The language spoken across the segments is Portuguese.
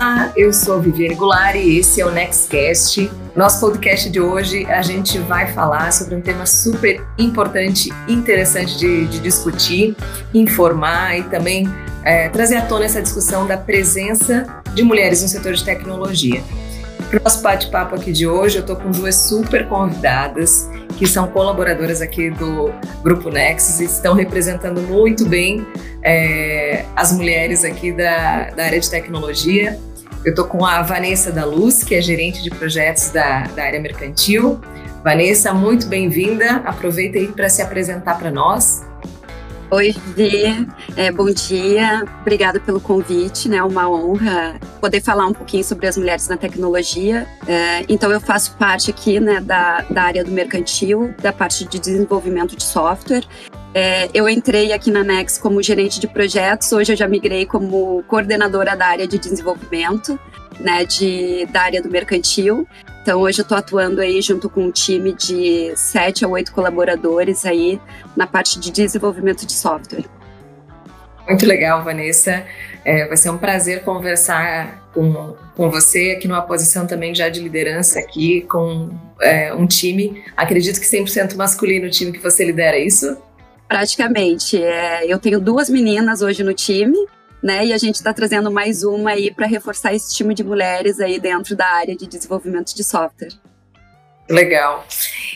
Olá, eu sou Viviane Goulart e esse é o Nextcast. Nosso podcast de hoje a gente vai falar sobre um tema super importante interessante de, de, discutir, informar e também é, trazer à tona essa discussão da presença de mulheres no setor de tecnologia. Para o nosso bate-papo aqui de hoje, eu estou com duas super convidadas que são colaboradoras aqui do Grupo Nexus e estão representando muito bem é, as mulheres aqui da, da área de tecnologia. Eu estou com a Vanessa da Luz, que é gerente de projetos da, da área mercantil. Vanessa, muito bem-vinda. Aproveita aí para se apresentar para nós. Oi, Vivi. É, bom dia. Obrigada pelo convite. É né? uma honra poder falar um pouquinho sobre as mulheres na tecnologia. É, então, eu faço parte aqui né, da, da área do mercantil, da parte de desenvolvimento de software. É, eu entrei aqui na Nex como gerente de projetos. Hoje eu já migrei como coordenadora da área de desenvolvimento, né, de, da área do mercantil. Então hoje eu estou atuando aí junto com um time de sete a oito colaboradores aí na parte de desenvolvimento de software. Muito legal, Vanessa. É, vai ser um prazer conversar com, com você aqui numa posição também já de liderança aqui com é, um time, acredito que 100% masculino o time que você lidera, é isso? Praticamente. É, eu tenho duas meninas hoje no time, né? E a gente está trazendo mais uma aí para reforçar esse time de mulheres aí dentro da área de desenvolvimento de software. Legal.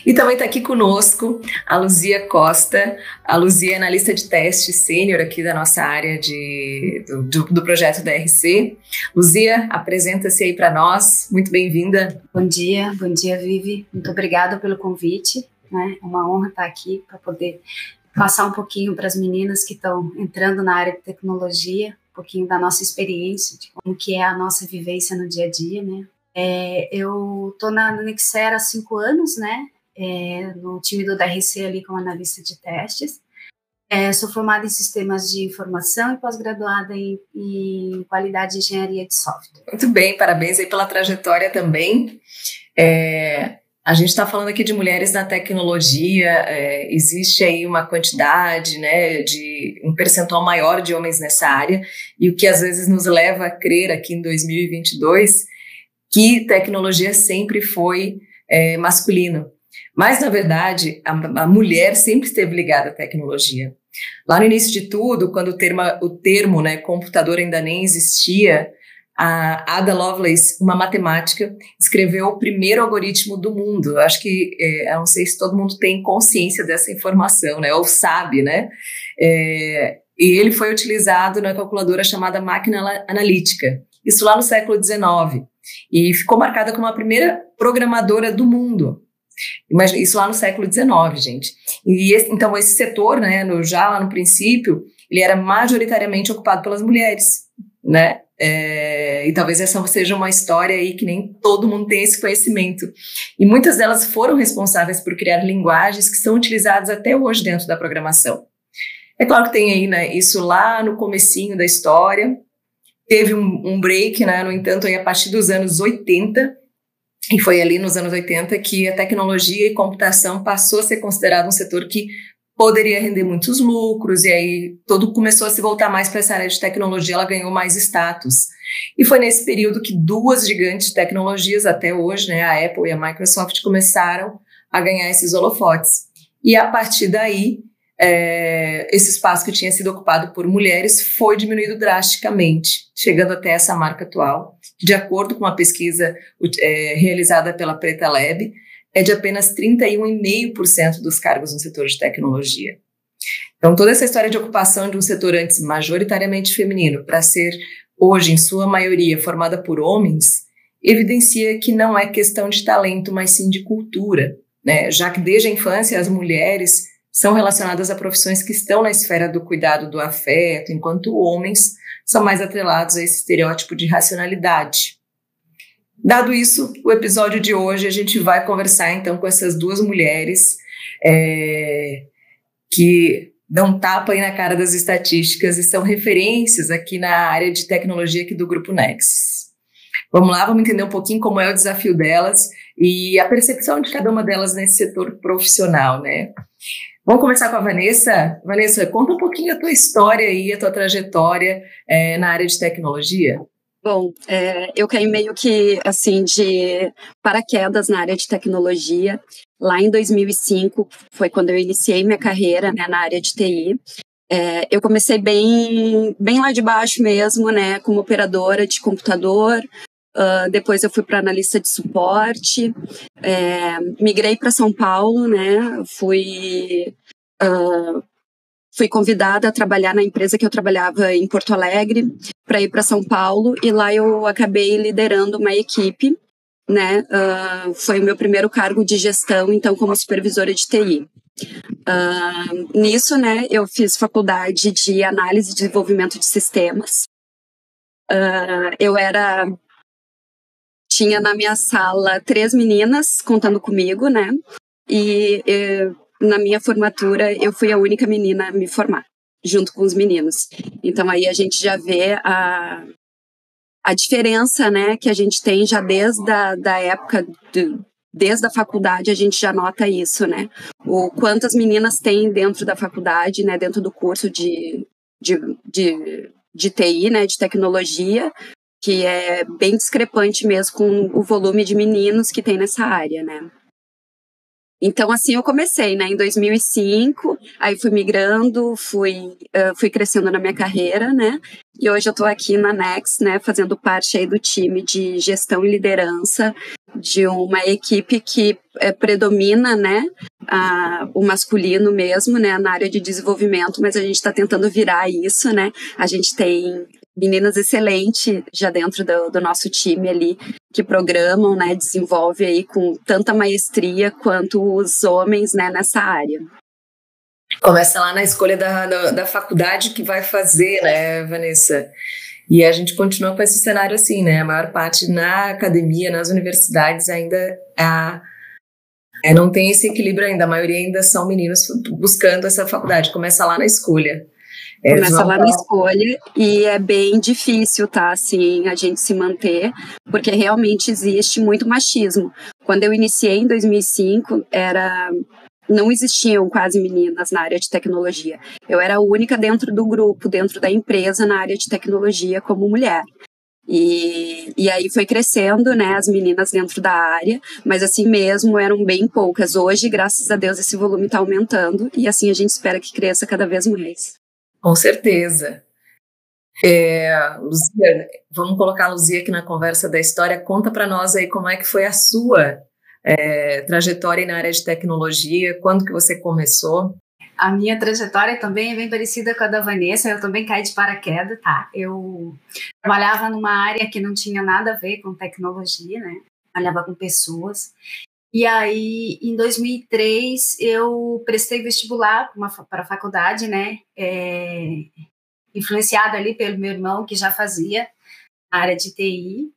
E também está aqui conosco a Luzia Costa. A Luzia é analista de teste sênior aqui da nossa área de, do, do projeto da RC. Luzia, apresenta-se aí para nós. Muito bem-vinda. Bom dia, bom dia, Vivi. Muito obrigada pelo convite. Né? É uma honra estar aqui para poder passar um pouquinho para as meninas que estão entrando na área de tecnologia, um pouquinho da nossa experiência, de como que é a nossa vivência no dia a dia, né? É, eu estou na Nexera há cinco anos, né? É, no time do DRC ali como analista de testes. É, sou formada em sistemas de informação e pós-graduada em, em, qualidade de engenharia de software. Muito bem, parabéns aí pela trajetória também. É, a gente está falando aqui de mulheres na tecnologia, é, existe aí uma quantidade, né, de um percentual maior de homens nessa área, e o que às vezes nos leva a crer aqui em 2022 que tecnologia sempre foi é, masculino. Mas, na verdade, a, a, mulher sempre esteve ligada à tecnologia. Lá no início de tudo, quando o termo, o termo né, computador ainda nem existia, a Ada Lovelace, uma matemática, escreveu o primeiro algoritmo do mundo. Acho que, é, eu não sei se todo mundo tem consciência dessa informação, né? Ou sabe, né? É, e ele foi utilizado na calculadora chamada máquina analítica. Isso lá no século XIX. E ficou marcada como a primeira programadora do mundo. Imagina, isso lá no século XIX, gente. E esse, então esse setor, né, no, já lá no princípio, ele era majoritariamente ocupado pelas mulheres, né? É, e talvez essa seja uma história aí que nem todo mundo tem esse conhecimento. E muitas delas foram responsáveis por criar linguagens que são utilizadas até hoje dentro da programação. É claro que tem aí né, isso lá no comecinho da história, teve um, um break, né, no entanto, aí a partir dos anos 80, e foi ali nos anos 80 que a tecnologia e computação passou a ser considerado um setor que poderia render muitos lucros, e aí todo começou a se voltar mais para essa área de tecnologia, ela ganhou mais status. E foi nesse período que duas gigantes tecnologias, até hoje, né, a Apple e a Microsoft, começaram a ganhar esses holofotes. E a partir daí, é, esse espaço que tinha sido ocupado por mulheres foi diminuído drasticamente, chegando até essa marca atual, de acordo com uma pesquisa é, realizada pela Preta Lab, é de apenas 31,5% dos cargos no setor de tecnologia. Então, toda essa história de ocupação de um setor antes majoritariamente feminino para ser hoje, em sua maioria, formada por homens, evidencia que não é questão de talento, mas sim de cultura, né? já que desde a infância as mulheres são relacionadas a profissões que estão na esfera do cuidado do afeto, enquanto homens são mais atrelados a esse estereótipo de racionalidade. Dado isso, o episódio de hoje a gente vai conversar então com essas duas mulheres é, que dão tapa aí na cara das estatísticas e são referências aqui na área de tecnologia aqui do Grupo Nexus. Vamos lá, vamos entender um pouquinho como é o desafio delas e a percepção de cada uma delas nesse setor profissional, né? Vamos começar com a Vanessa. Vanessa, conta um pouquinho a tua história e a tua trajetória é, na área de tecnologia. Bom, é, eu caí meio que assim de paraquedas na área de tecnologia. Lá em 2005 foi quando eu iniciei minha carreira né, na área de TI. É, eu comecei bem, bem lá de baixo mesmo, né, como operadora de computador. Uh, depois eu fui para analista de suporte. É, migrei para São Paulo, né, fui uh, fui convidada a trabalhar na empresa que eu trabalhava em Porto Alegre para ir para São Paulo e lá eu acabei liderando uma equipe, né? Uh, foi o meu primeiro cargo de gestão, então como supervisora de TI. Uh, nisso, né, eu fiz faculdade de análise e desenvolvimento de sistemas. Uh, eu era tinha na minha sala três meninas contando comigo, né? E, e na minha formatura, eu fui a única menina a me formar, junto com os meninos. Então aí a gente já vê a, a diferença, né, que a gente tem já desde a da época do, desde a faculdade a gente já nota isso, né? O quantas meninas tem dentro da faculdade, né, dentro do curso de, de, de, de TI, né, de tecnologia, que é bem discrepante mesmo com o volume de meninos que tem nessa área, né? Então, assim, eu comecei, né, em 2005, aí fui migrando, fui, uh, fui crescendo na minha carreira, né, e hoje eu estou aqui na Next, né, fazendo parte aí do time de gestão e liderança de uma equipe que é, predomina, né, a, o masculino mesmo, né, na área de desenvolvimento, mas a gente está tentando virar isso, né, a gente tem meninas excelentes já dentro do, do, nosso time ali, que programam, né, desenvolve aí com tanta maestria quanto os homens, né, nessa área. Começa lá na escolha da, da, da faculdade que vai fazer, né, Vanessa? E a gente continua com esse cenário assim, né? A maior parte na academia, nas universidades, ainda a, é, não tem esse equilíbrio ainda. A maioria ainda são meninos buscando essa faculdade. Começa lá na escolha. Começa lá na escolha e é bem difícil, tá? Assim, a gente se manter, porque realmente existe muito machismo. Quando eu iniciei em 2005, era não existiam quase meninas na área de tecnologia. Eu era a única dentro do grupo, dentro da empresa, na área de tecnologia como mulher. E, e aí foi crescendo, né, as meninas dentro da área, mas assim mesmo eram bem poucas. Hoje, graças a Deus, esse volume está aumentando e assim a gente espera que cresça cada vez mais. Com certeza. É, Luzia, vamos colocar a Luzia aqui na conversa da história. Conta para nós aí como é que foi a sua é, trajetória na área de tecnologia, quando que você começou? A minha trajetória também é bem parecida com a da Vanessa, eu também caí de paraquedas, tá? Eu trabalhava numa área que não tinha nada a ver com tecnologia, né? Trabalhava com pessoas. E aí, em 2003, eu prestei vestibular para a faculdade, né? É, influenciada ali pelo meu irmão, que já fazia a área de TI.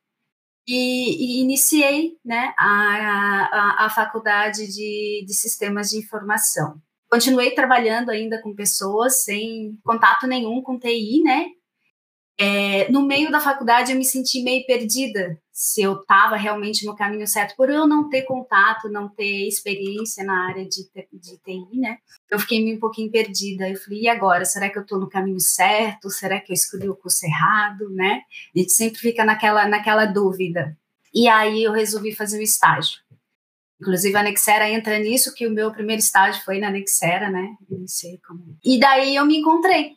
E, e iniciei né, a, a, a faculdade de, de sistemas de informação. Continuei trabalhando ainda com pessoas sem contato nenhum com TI, né? É, no meio da faculdade eu me senti meio perdida se eu estava realmente no caminho certo, por eu não ter contato, não ter experiência na área de, de TI, né? Eu fiquei meio um pouquinho perdida. Eu falei, e agora? Será que eu estou no caminho certo? Será que eu escolhi o curso errado, né? A gente sempre fica naquela, naquela dúvida. E aí eu resolvi fazer o estágio. Inclusive a Nexera entra nisso, que o meu primeiro estágio foi na Nexera, né? Não sei como. E daí eu me encontrei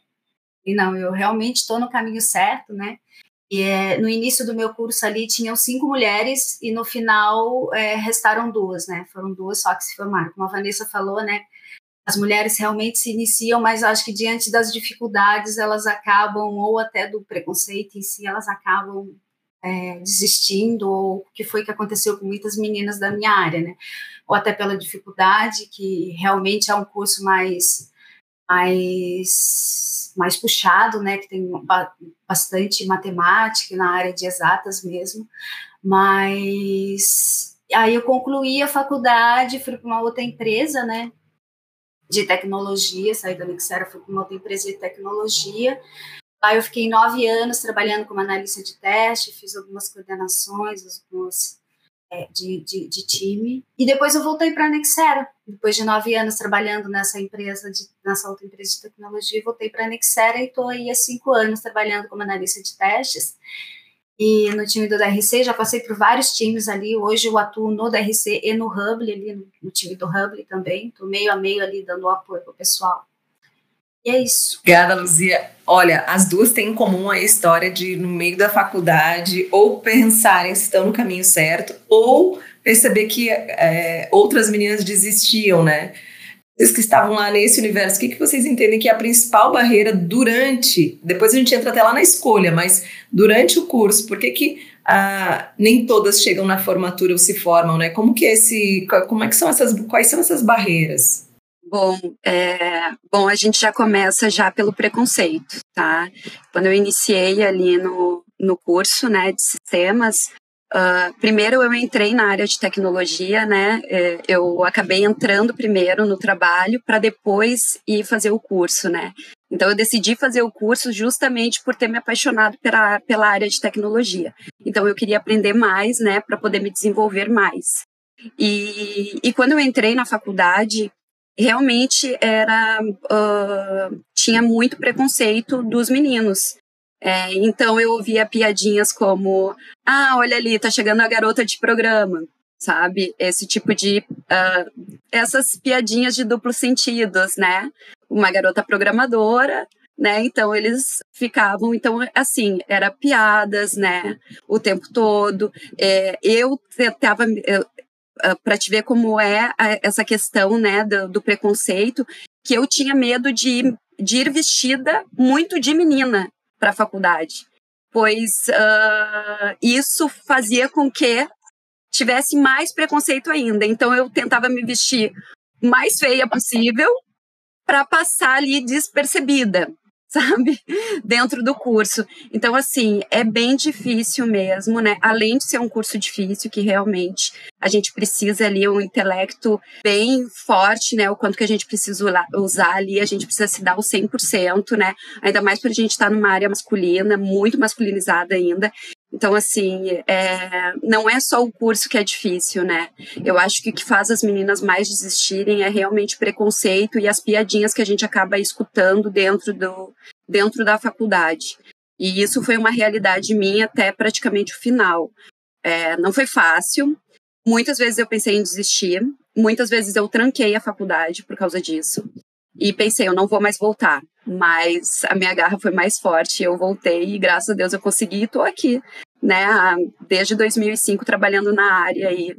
e não, eu realmente estou no caminho certo, né? E é, no início do meu curso ali tinham cinco mulheres e no final é, restaram duas, né? Foram duas só que se formaram. Como a Vanessa falou, né? As mulheres realmente se iniciam, mas acho que diante das dificuldades elas acabam, ou até do preconceito em si, elas acabam é, desistindo, ou o que foi que aconteceu com muitas meninas da minha área, né? Ou até pela dificuldade, que realmente é um curso mais mais, mais puxado, né, que tem bastante matemática na área de exatas mesmo, mas aí eu concluí a faculdade, fui para uma outra empresa, né, de tecnologia, saí da Nexera, fui para uma outra empresa de tecnologia, Aí eu fiquei nove anos trabalhando como analista de teste, fiz algumas coordenações, algumas de, de, de, time. E depois eu voltei para a Nexera. Depois de nove anos trabalhando nessa empresa, de, nessa outra empresa de tecnologia, voltei para a Nexera e estou aí há cinco anos trabalhando como analista de testes. e no time do DRC, já passei por vários times ali, hoje eu atuo no DRC e no Hubble, ali no time do Hubble também, tô meio a meio ali dando apoio pro pessoal. E é isso. Obrigada, Luzia. Olha, as duas têm em comum a história de, no meio da faculdade, ou pensarem se estão no caminho certo, ou perceber que é, outras meninas desistiam, né? Vocês que estavam lá nesse universo, o que, que vocês entendem que é a principal barreira durante, depois a gente entra até lá na escolha, mas durante o curso, por que que ah, nem todas chegam na formatura ou se formam, né? Como que é esse, como é que são essas, quais são essas barreiras? Bom, é, bom, a gente já começa já pelo preconceito, tá? Quando eu iniciei ali no, no curso, né, de sistemas, Uh, primeiro eu entrei na área de tecnologia, né? É, eu acabei entrando primeiro no trabalho para depois ir fazer o curso, né? Então eu decidi fazer o curso justamente por ter me apaixonado pela, pela área de tecnologia. Então eu queria aprender mais, né, para poder me desenvolver mais. E, e quando eu entrei na faculdade, realmente era uh, tinha muito preconceito dos meninos. É, então eu ouvia piadinhas como: ah, olha ali, tá chegando a garota de programa, sabe? Esse tipo de. Uh, essas piadinhas de duplos sentidos, né? Uma garota programadora, né? Então eles ficavam, então assim, era piadas, né? O tempo todo. É, eu tentava. Para te ver como é essa questão né, do, do preconceito, que eu tinha medo de, de ir vestida muito de menina, para a faculdade, pois uh, isso fazia com que tivesse mais preconceito ainda. Então eu tentava me vestir mais feia possível para passar ali despercebida. sabe? Dentro do curso. Então, assim, é bem difícil mesmo, né? Além de ser um curso difícil, que realmente a gente precisa ali um intelecto bem forte, né? O quanto que a gente precisa usar ali, a gente precisa se dar o 100%, né? Ainda mais para a gente estar tá numa área masculina, muito masculinizada ainda. Então, assim, é, não é só o curso que é difícil, né? Eu acho que o que faz as meninas mais desistirem é realmente preconceito e as piadinhas que a gente acaba escutando dentro, do, dentro da faculdade. E isso foi uma realidade minha até praticamente o final. É, não foi fácil. Muitas vezes eu pensei em desistir. Muitas vezes eu tranquei a faculdade por causa disso. E pensei, eu não vou mais voltar. Mas a minha garra foi mais forte, eu voltei e graças a Deus eu consegui e estou aqui, né, desde 2005 trabalhando na área e,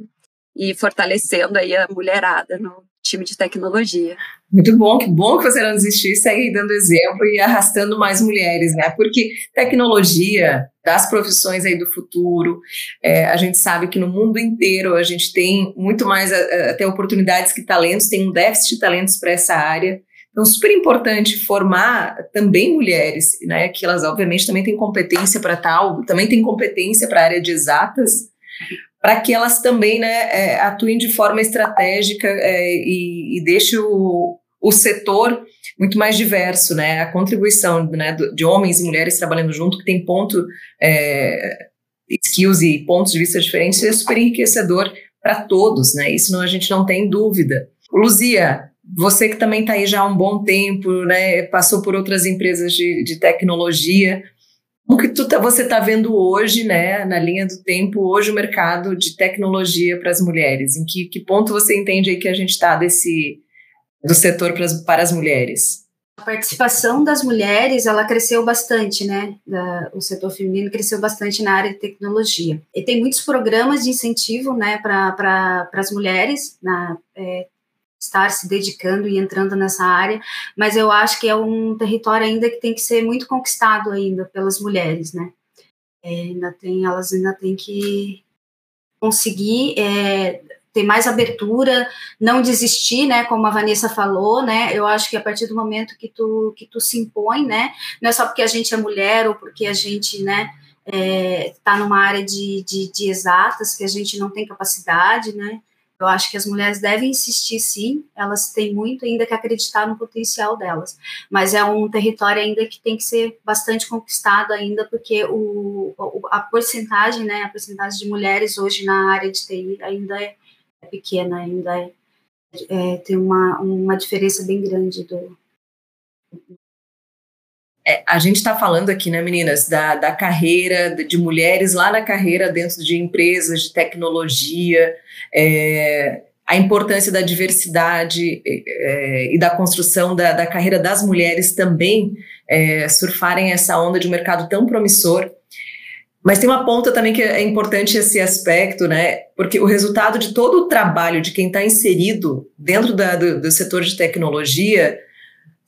e fortalecendo aí a mulherada no time de tecnologia. Muito bom, que bom que você não desistiu, segue dando exemplo e arrastando mais mulheres, né? Porque tecnologia das profissões aí do futuro, é, a gente sabe que no mundo inteiro a gente tem muito mais até oportunidades que talentos, tem um déficit de talentos para essa área. Então, super importante formar também mulheres, né, que elas obviamente também têm competência para tal, também têm competência para a área de exatas, para que elas também né, é, atuem de forma estratégica é, e, e deixe o, o setor muito mais diverso, né, a contribuição né, de homens e mulheres trabalhando junto, que tem ponto, é, skills e pontos de vista diferentes, é super enriquecedor para todos, né, isso não, a gente não tem dúvida. Luzia, você que também está aí já há um bom tempo, né, passou por outras empresas de, de tecnologia, o que tu tá, você está vendo hoje, né, na linha do tempo, hoje o mercado de tecnologia para as mulheres? Em que, que ponto você entende aí que a gente está desse do setor para as, para as mulheres? A participação das mulheres, ela cresceu bastante, né? O setor feminino cresceu bastante na área de tecnologia. E tem muitos programas de incentivo, né, para pra, as mulheres, na, é, estar se dedicando e entrando nessa área, mas eu acho que é um território ainda que tem que ser muito conquistado ainda pelas mulheres, né? É, ainda tem, elas ainda têm que conseguir é, ter mais abertura, não desistir, né? Como a Vanessa falou, né? Eu acho que a partir do momento que tu que tu se impõe, né? Não é só porque a gente é mulher ou porque a gente, né? é, tá numa área de, de, de exatas que a gente não tem capacidade, né? Eu acho que as mulheres devem insistir, sim, elas têm muito ainda que acreditar no potencial delas, mas é um território ainda que tem que ser bastante conquistado ainda, porque o, a porcentagem, né, a porcentagem de mulheres hoje na área de TI ainda é, é pequena, ainda é, é, tem uma, uma diferença bem grande do, é, a gente está falando aqui, né, meninas, da, da carreira, de mulheres lá na carreira dentro de empresas de tecnologia, é, a importância da diversidade é, e da construção da, da, carreira das mulheres também é, surfarem essa onda de um mercado tão promissor. Mas tem uma ponta também que é importante esse aspecto, né? Porque o resultado de todo o trabalho de quem está inserido dentro da, do, do setor de tecnologia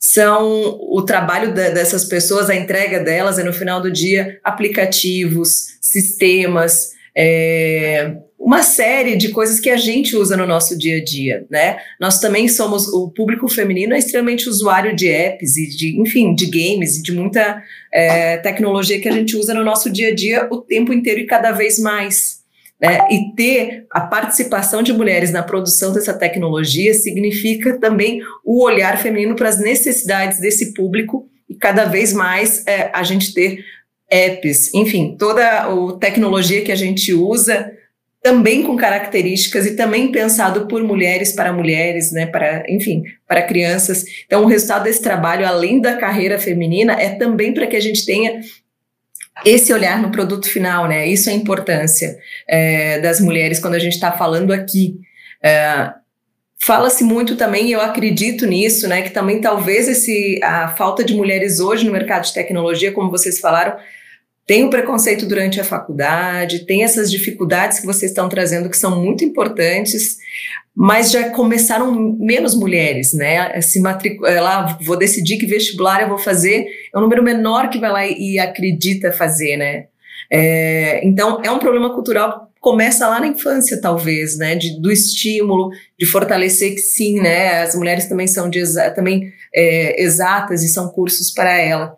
são o trabalho da, dessas pessoas, a entrega delas é no final do dia aplicativos, sistemas, é, uma série de coisas que a gente usa no nosso dia a dia, né? Nós também somos o público feminino é extremamente usuário de apps e de, enfim, de games e de muita é, tecnologia que a gente usa no nosso dia a dia o tempo inteiro e cada vez mais. Né? E ter a participação de mulheres na produção dessa tecnologia significa também o olhar feminino para as necessidades desse público e cada vez mais é, a gente ter apps, enfim, toda a tecnologia que a gente usa também com características e também pensado por mulheres para mulheres, né, para, enfim, para crianças. Então, o resultado desse trabalho, além da carreira feminina, é também para que a gente tenha esse olhar no produto final, né? Isso é a importância é, das mulheres quando a gente está falando aqui. É, Fala-se muito também, e eu acredito nisso, né? Que também talvez esse, a falta de mulheres hoje no mercado de tecnologia, como vocês falaram, tem o preconceito durante a faculdade, tem essas dificuldades que vocês estão trazendo que são muito importantes, mas já começaram menos mulheres, né? Se matricular, lá, vou decidir que vestibular eu vou fazer, é um número menor que vai lá e, acredita fazer, né? É, então, é um problema cultural que começa lá na infância, talvez, né? De, do estímulo, de fortalecer que sim, né? As mulheres também são de também é, exatas e são cursos para ela.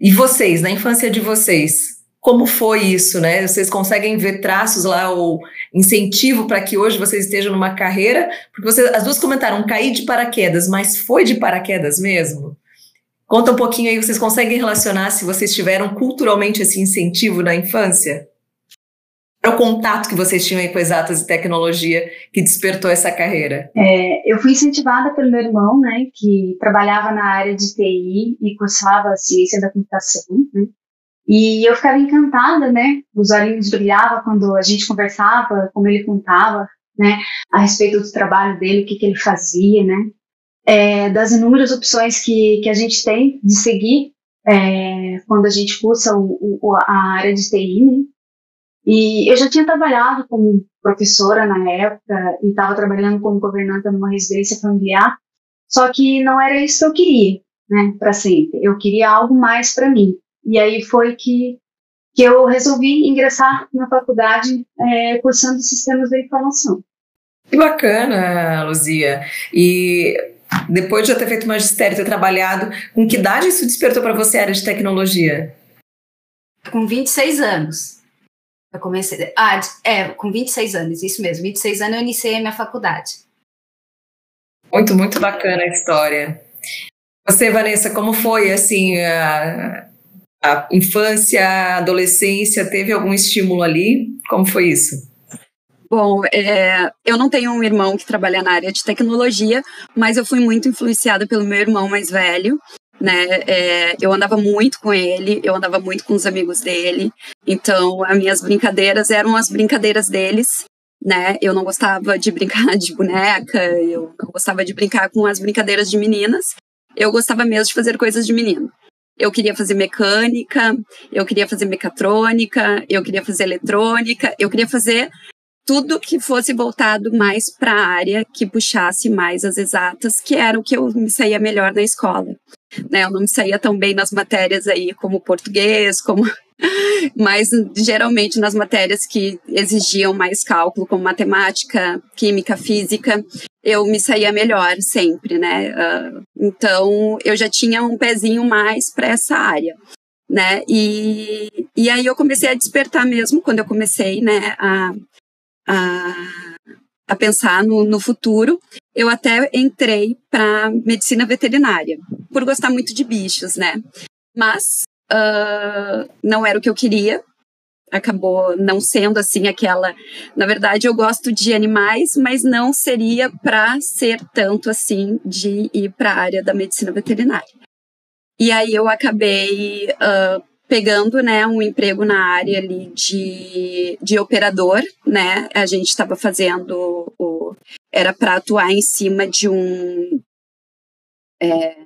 E vocês, na infância de vocês, como foi isso, né? Vocês conseguem ver traços lá ou incentivo para que hoje vocês estejam numa carreira? Porque vocês, as duas comentaram cair de paraquedas, mas foi de paraquedas mesmo? Conta um pouquinho aí, vocês conseguem relacionar se vocês tiveram culturalmente esse incentivo na infância? O contato que vocês tinham aí com exatas e tecnologia que despertou essa carreira? É, eu fui incentivada pelo meu irmão, né, que trabalhava na área de TI e cursava ciência da computação, né, e eu ficava encantada, né? Os olhinhos brilhavam quando a gente conversava, como ele contava, né? A respeito do trabalho dele, o que, que ele fazia, né? É, das inúmeras opções que, que a gente tem de seguir é, quando a gente cursa o, o, a área de TI, né? E eu já tinha trabalhado como professora na época e estava trabalhando como governanta numa residência familiar, só que não era isso que eu queria, né, para sempre. Eu queria algo mais para mim. E aí foi que, que eu resolvi ingressar na faculdade é, cursando sistemas de informação. Que bacana, Luzia. E depois de já ter feito magistério, ter trabalhado, com que idade isso despertou para você a área de tecnologia? Com 26 anos. Eu comecei. Ah, é, com 26 anos, isso mesmo. 26 anos eu iniciei a minha faculdade. Muito, muito bacana a história. Você, Vanessa, como foi assim a, a infância, a adolescência, teve algum estímulo ali? Como foi isso? Bom, é, eu não tenho um irmão que trabalha na área de tecnologia, mas eu fui muito influenciada pelo meu irmão mais velho. Né? É, eu andava muito com ele, eu andava muito com os amigos dele, então as minhas brincadeiras eram as brincadeiras deles, né? Eu não gostava de brincar de boneca, eu não gostava de brincar com as brincadeiras de meninas, eu gostava mesmo de fazer coisas de menino. Eu queria fazer mecânica, eu queria fazer mecatrônica, eu queria fazer eletrônica, eu queria fazer tudo que fosse voltado mais para a área que puxasse mais as exatas, que era o que eu me saía melhor na escola. Né? Eu não me saía tão bem nas matérias aí como português, como mas geralmente nas matérias que exigiam mais cálculo, como matemática, química, física, eu me saía melhor sempre, né? Uh, então eu já tinha um pezinho mais para essa área. Né? E, e aí eu comecei a despertar mesmo quando eu comecei né, a, a, a pensar no, no futuro. Eu até entrei para medicina veterinária, por gostar muito de bichos, né? Mas uh, não era o que eu queria. Acabou não sendo assim aquela. Na verdade, eu gosto de animais, mas não seria para ser tanto assim de ir para a área da medicina veterinária. E aí eu acabei uh, pegando, né, um emprego na área ali de, de operador, né? A gente estava fazendo o era para atuar em cima de um é,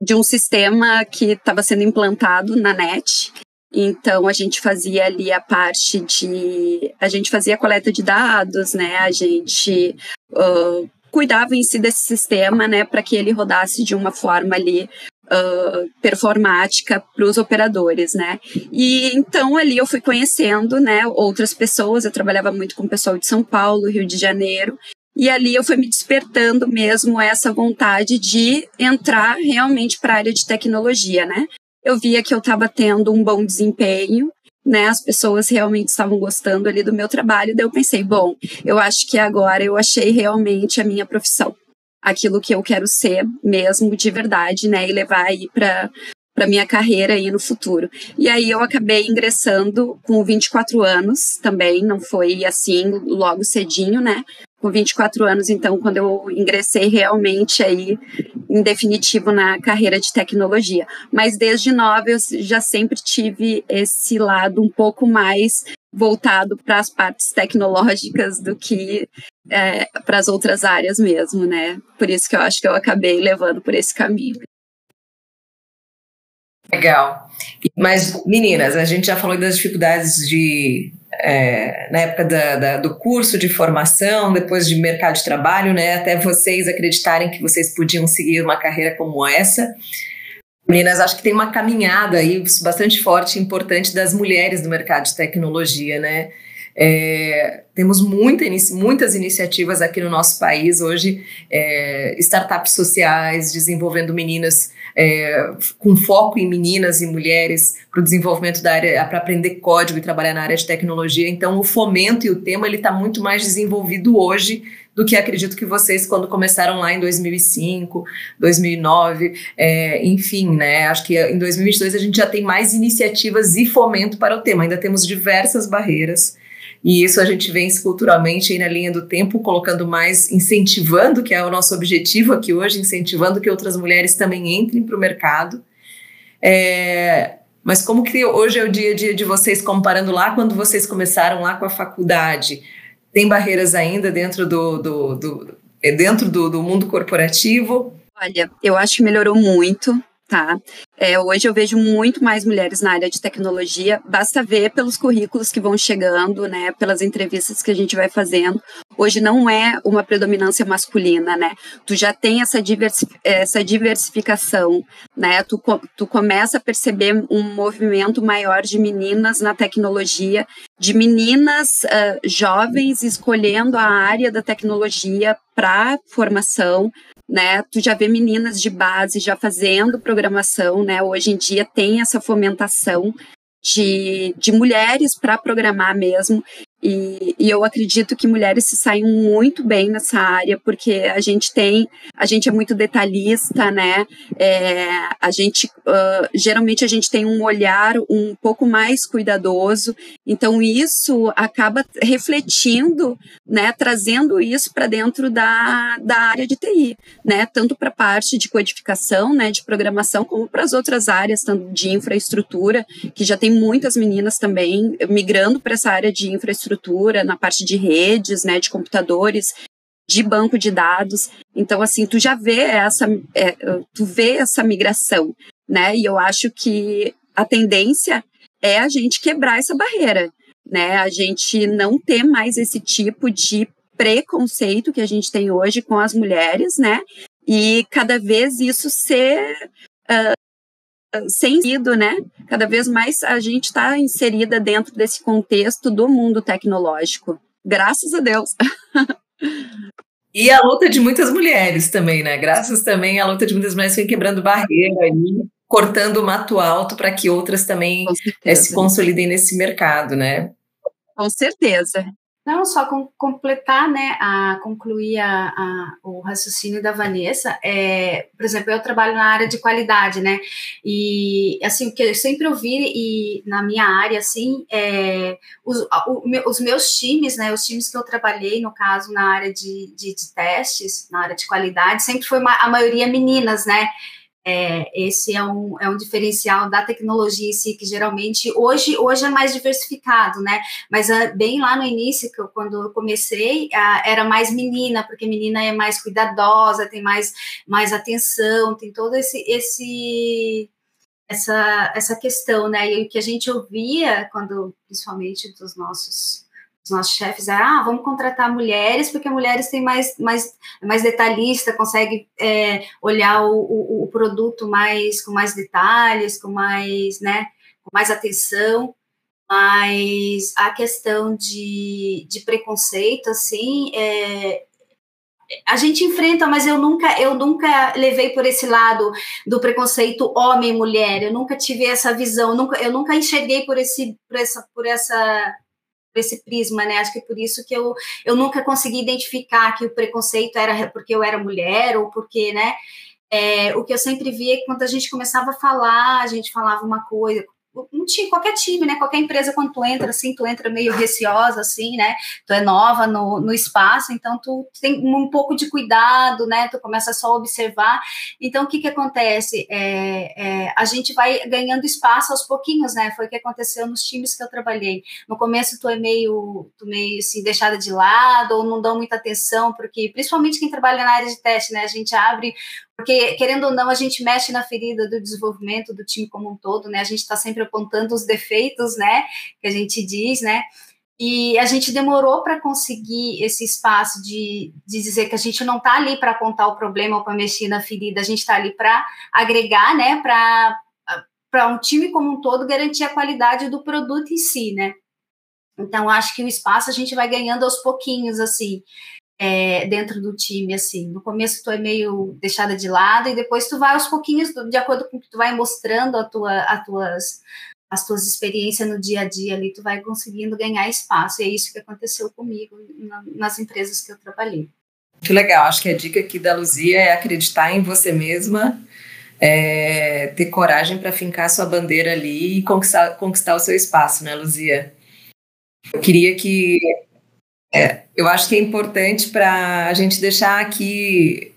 de um sistema que estava sendo implantado na net. Então a gente fazia ali a parte de a gente fazia a coleta de dados, né? A gente uh, cuidava em si desse sistema, né, para que ele rodasse de uma forma ali uh, performática para os operadores, né? E então ali eu fui conhecendo, né, outras pessoas. Eu trabalhava muito com o pessoal de São Paulo, Rio de Janeiro. E ali eu fui me despertando mesmo essa vontade de entrar realmente para a área de tecnologia, né? Eu via que eu estava tendo um bom desempenho, né? As pessoas realmente estavam gostando ali do meu trabalho. Daí eu pensei, bom, eu acho que agora eu achei realmente a minha profissão aquilo que eu quero ser mesmo de verdade, né? E levar aí para para minha carreira aí no futuro. E aí eu acabei ingressando com 24 anos também, não foi assim logo cedinho, né? Com 24 anos, então, quando eu ingressei realmente aí, em definitivo, na carreira de tecnologia. Mas desde nova eu já sempre tive esse lado um pouco mais voltado para as partes tecnológicas do que é, para as outras áreas mesmo, né? Por isso que eu acho que eu acabei levando por esse caminho. Legal. Mas, meninas, a gente já falou das dificuldades de é, na época da, da, do curso de formação, depois de mercado de trabalho, né? Até vocês acreditarem que vocês podiam seguir uma carreira como essa. Meninas, acho que tem uma caminhada aí bastante forte e importante das mulheres no mercado de tecnologia, né? É, temos muita, muitas iniciativas aqui no nosso país hoje, é, startups sociais, desenvolvendo meninas é, com foco em meninas e mulheres para o desenvolvimento da área, para aprender código e trabalhar na área de tecnologia. Então, o fomento e o tema ele está muito mais desenvolvido hoje do que acredito que vocês quando começaram lá em 2005, 2009, é, enfim, né? Acho que em 2022 a gente já tem mais iniciativas e fomento para o tema. Ainda temos diversas barreiras. E isso a gente vem culturalmente aí na linha do tempo, colocando mais, incentivando, que é o nosso objetivo aqui hoje, incentivando que outras mulheres também entrem para o mercado. É, mas como que hoje é o dia a dia de vocês, comparando lá quando vocês começaram lá com a faculdade? Tem barreiras ainda dentro do, do, do dentro do, do mundo corporativo? Olha, eu acho que melhorou muito tá? É, hoje eu vejo muito mais mulheres na área de tecnologia, basta ver pelos currículos que vão chegando, né, pelas entrevistas que a gente vai fazendo. Hoje não é uma predominância masculina, né? Tu já tem essa, diversi essa diversificação, né? Tu, tu começa a perceber um movimento maior de meninas na tecnologia, de meninas uh, jovens escolhendo a área da tecnologia para formação, né? Tu já vê meninas de base já fazendo programação, né? Hoje em dia tem essa fomentação de, de mulheres para programar mesmo. E, e, eu acredito que mulheres se saem muito bem nessa área, porque a gente tem, a gente é muito detalhista, né? É, a gente, uh, geralmente a gente tem um olhar um pouco mais cuidadoso, então isso acaba refletindo, né? Trazendo isso para dentro da, da área de TI, né? Tanto para a parte de codificação, né? De programação, como para as outras áreas, tanto de infraestrutura, que já tem muitas meninas também migrando para essa área de infraestrutura infraestrutura, na parte de redes, né, de computadores, de banco de dados. Então, assim, tu já vê essa, é, tu vê essa migração, né? E eu acho que a tendência é a gente quebrar essa barreira, né? A gente não ter mais esse tipo de preconceito que a gente tem hoje com as mulheres, né? E cada vez isso ser uh, sem sentido, né? Cada vez mais a gente está inserida dentro desse contexto do mundo tecnológico. Graças a Deus. E a luta de muitas mulheres também, né? Graças também à luta de muitas mulheres que vem quebrando barreira aí, cortando o mato alto para que outras também é, se consolidem nesse mercado, né? Com certeza. Não, só com, completar, né, a concluir a, a, o raciocínio da Vanessa. É, por exemplo, eu trabalho na área de qualidade, né? E assim, o que eu sempre ouvi e na minha área, assim, é, os, o, os meus times, né? Os times que eu trabalhei, no caso, na área de, de, de testes, na área de qualidade, sempre foi a maioria meninas, né? É, esse é um, é um diferencial da tecnologia em si, que geralmente hoje, hoje é mais diversificado, né? Mas uh, bem lá no início, que eu, quando eu comecei, uh, era mais menina, porque menina é mais cuidadosa, tem mais, mais atenção, tem todo esse, esse essa, essa questão, né? E o que a gente ouvia quando, principalmente dos nossos os nossos chefes era, ah, vamos contratar mulheres, porque mulheres têm mais, mais, mais detalhista, consegue é, olhar o, o, o, produto mais com mais detalhes, com mais, né, com mais atenção, mas a questão de, de preconceito, assim, é, a gente enfrenta, mas eu nunca, eu nunca levei por esse lado do preconceito homem-mulher. Eu nunca tive essa visão, eu nunca, eu nunca enxerguei por esse, por essa, por essa, esse prisma, né? Acho que é por isso que eu, eu nunca consegui identificar que o preconceito era porque eu era mulher ou porque, né? É, o que eu sempre via é que quando a gente começava a falar, a gente falava uma coisa, um time, qualquer time, né? Qualquer empresa, quando tu entra, assim, tu entra meio receosa, assim, né? Tu é nova no, no espaço, então tu tem um pouco de cuidado, né? Tu começa só a observar. Então, o que que acontece? É, é, a gente vai ganhando espaço aos pouquinhos, né? Foi o que aconteceu nos times que eu trabalhei. No começo, tu é meio, tu meio, assim, deixada de lado, ou não dão muita atenção, porque, principalmente quem trabalha na área de teste, né? A gente abre porque, querendo ou não, a gente mexe na ferida do desenvolvimento do time como um todo, né? A gente está sempre apontando os defeitos, né? Que a gente diz, né? E a gente demorou para conseguir esse espaço de, de dizer que a gente não está ali para apontar o problema ou para mexer na ferida, a gente está ali para agregar, né? Para um time como um todo garantir a qualidade do produto em si, né? Então, acho que o espaço a gente vai ganhando aos pouquinhos, assim é, dentro do time, assim. No começo tu é meio deixada de lado e depois tu vai aos pouquinhos, de acordo com o que tu vai mostrando a tua, a tuas, as tuas experiências no dia a dia ali, tu vai conseguindo ganhar espaço. E é isso que aconteceu comigo na, nas empresas que eu trabalhei. Que legal, acho que a dica aqui da Luzia é acreditar em você mesma, é, ter coragem para fincar sua bandeira ali e conquistar, conquistar o seu espaço, né, Luzia? Eu queria que é, eu acho que é importante para a gente deixar aqui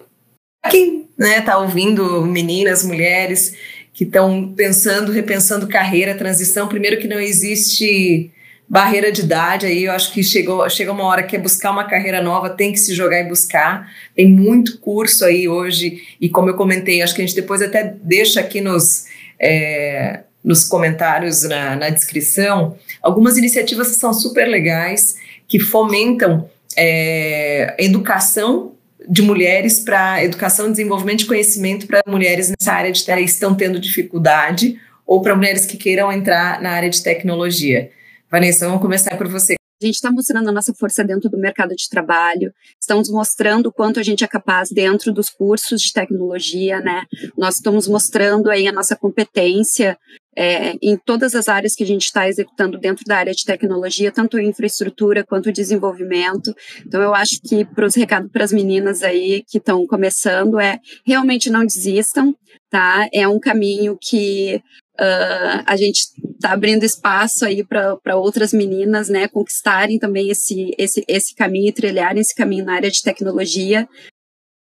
quem né, tá ouvindo, meninas, mulheres que estão pensando, repensando carreira, transição. Primeiro que não existe barreira de idade aí, eu acho que chegou, chega uma hora que é buscar uma carreira nova, tem que se jogar e buscar. Tem muito curso aí hoje, e como eu comentei, acho que a gente depois até deixa aqui nos, é, nos comentários na, na descrição, algumas iniciativas que são super legais que fomentam é, educação de mulheres para educação desenvolvimento de conhecimento para mulheres nessa área de que estão tendo dificuldade ou para mulheres que queiram entrar na área de tecnologia. Vanessa, vamos começar por você. A gente está mostrando a nossa força dentro do mercado de trabalho, estamos mostrando o quanto a gente é capaz dentro dos cursos de tecnologia, né? Nós estamos mostrando aí a nossa competência é, em todas as áreas que a gente está executando dentro da área de tecnologia, tanto infraestrutura quanto desenvolvimento. Então, eu acho que para os recados para as meninas aí que estão começando é realmente não desistam, tá? É um caminho que uh, a gente está abrindo espaço aí para outras meninas, né, conquistarem também esse, esse, esse caminho, trilharem esse caminho na área de tecnologia,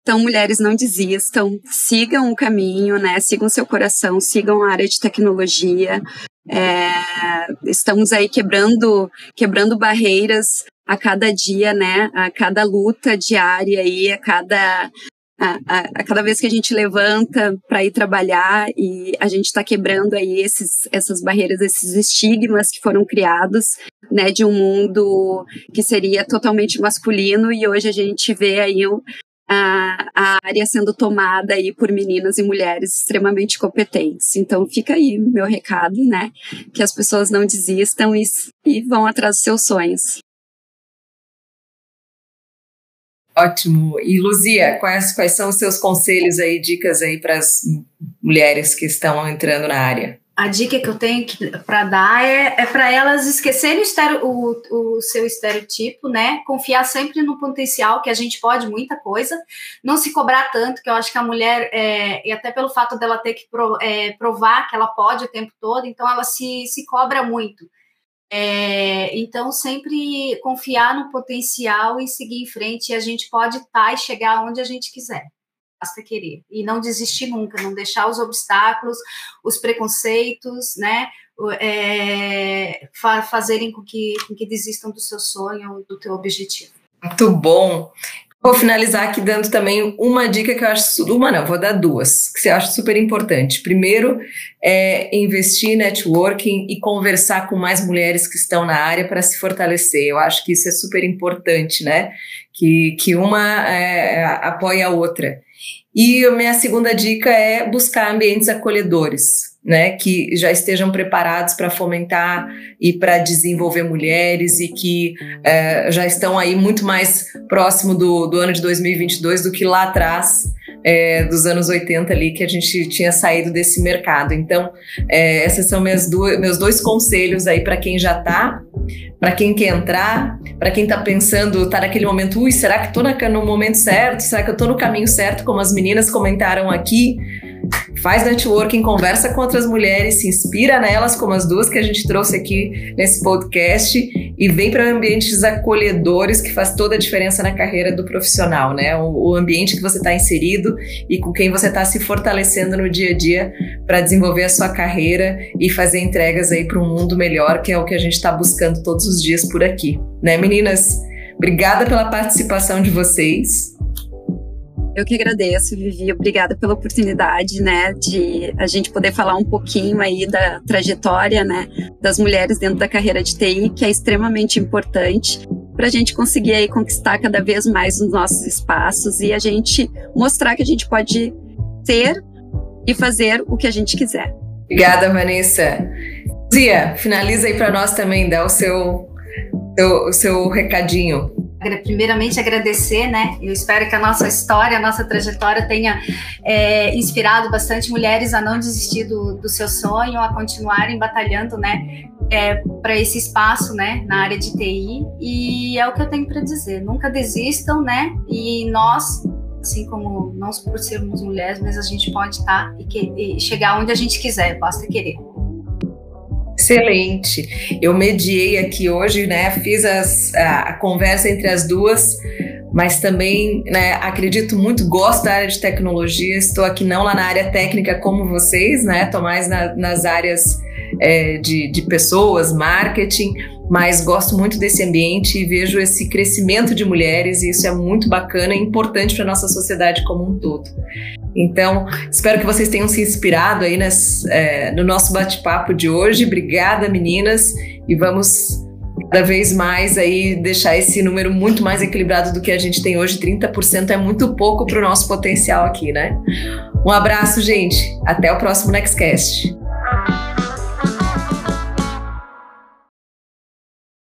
então, mulheres, não desistam, sigam o caminho, né? Sigam seu coração, sigam a área de tecnologia. É, estamos aí quebrando, quebrando barreiras a cada dia, né? A cada luta diária aí, a cada a, a, a, cada vez que a gente levanta para ir trabalhar e a gente está quebrando aí esses, essas barreiras, esses estigmas que foram criados, né, de um mundo que seria totalmente masculino e hoje a gente vê aí um, a, a área sendo tomada aí por meninas e mulheres extremamente competentes. Então fica aí meu recado, né? Que as pessoas não desistam e, e vão atrás dos seus sonhos. Ótimo. E Luzia, quais, quais são os seus conselhos aí, dicas aí para as mulheres que estão entrando na área? A dica que eu tenho para dar é, é para elas esquecerem o, o, o, seu estereotipo, né? Confiar sempre no potencial, que a gente pode muita coisa. Não se cobrar tanto, que eu acho que a mulher, é, e até pelo fato dela ter que pro, é, provar que ela pode o tempo todo, então ela se, se cobra muito. É, então, sempre confiar no potencial e seguir em frente, e a gente pode estar tá e chegar onde a gente quiser. Basta querer e não desistir nunca, não deixar os obstáculos, os preconceitos, né, é, fazerem com que, com que desistam do seu sonho, do teu objetivo. Muito bom. Vou finalizar aqui dando também uma dica que eu acho. Uma não, vou dar duas, que eu acho super importante. Primeiro, é investir em networking e conversar com mais mulheres que estão na área para se fortalecer. Eu acho que isso é super importante, né? Que, que uma é, apoia a outra. E a minha segunda dica é buscar ambientes acolhedores né, que já estejam preparados para fomentar e para desenvolver mulheres e que é, já estão aí muito mais próximo do, do ano de 2022 do que lá atrás, é, dos anos 80 ali, que a gente tinha saído desse mercado. Então, é, esses são minhas duas, meus dois conselhos aí para quem já está, para quem quer entrar, para quem está pensando, está naquele momento, ui, será que estou no momento certo? Será que eu estou no caminho certo, como as meninas comentaram aqui? faz networking, conversa com outras mulheres, se inspira nelas, como as duas que a gente trouxe aqui nesse podcast, e vem para ambientes acolhedores que faz toda a diferença na carreira do profissional, né? O, o ambiente que você está inserido e com quem você está se fortalecendo no dia a dia para desenvolver a sua carreira e fazer entregas aí para um mundo melhor, que é o que a gente está buscando todos os dias por aqui, né, meninas? Obrigada pela participação de vocês. Eu que agradeço, Vivi. Obrigada pela oportunidade, né, de a gente poder falar um pouquinho aí da trajetória, né, das mulheres dentro da carreira de TI, que é extremamente importante para a gente conseguir aí conquistar cada vez mais os nossos espaços e a gente mostrar que a gente pode ser e fazer o que a gente quiser. Obrigada, Vanessa. Zia, finaliza aí para nós também, dá o seu, o seu recadinho primeiramente agradecer, né? Eu espero que a nossa história, a nossa trajetória tenha é, inspirado bastante mulheres a não desistir do, do seu sonho, a continuarem batalhando, né? É, para esse espaço, né, na área de TI e é o que eu tenho para dizer. Nunca desistam, né? E nós, assim como nós por sermos mulheres, mas a gente pode estar tá e, e chegar onde a gente quiser, basta querer. Excelente. Eu mediei aqui hoje, né? Fiz as, a, a, conversa entre as duas, mas também né, acredito muito, gosto da área de tecnologia. Estou aqui não lá na área técnica como vocês, né? Estou mais na, nas áreas é, de, de pessoas, marketing, mas gosto muito desse ambiente e vejo esse crescimento de mulheres, e isso é muito bacana e importante para a nossa sociedade como um todo. Então, espero que vocês tenham se inspirado aí nas, é, no nosso bate-papo de hoje. Obrigada, meninas, e vamos cada vez mais aí deixar esse número muito mais equilibrado do que a gente tem hoje. 30% é muito pouco para o nosso potencial aqui, né? Um abraço, gente. Até o próximo Nextcast.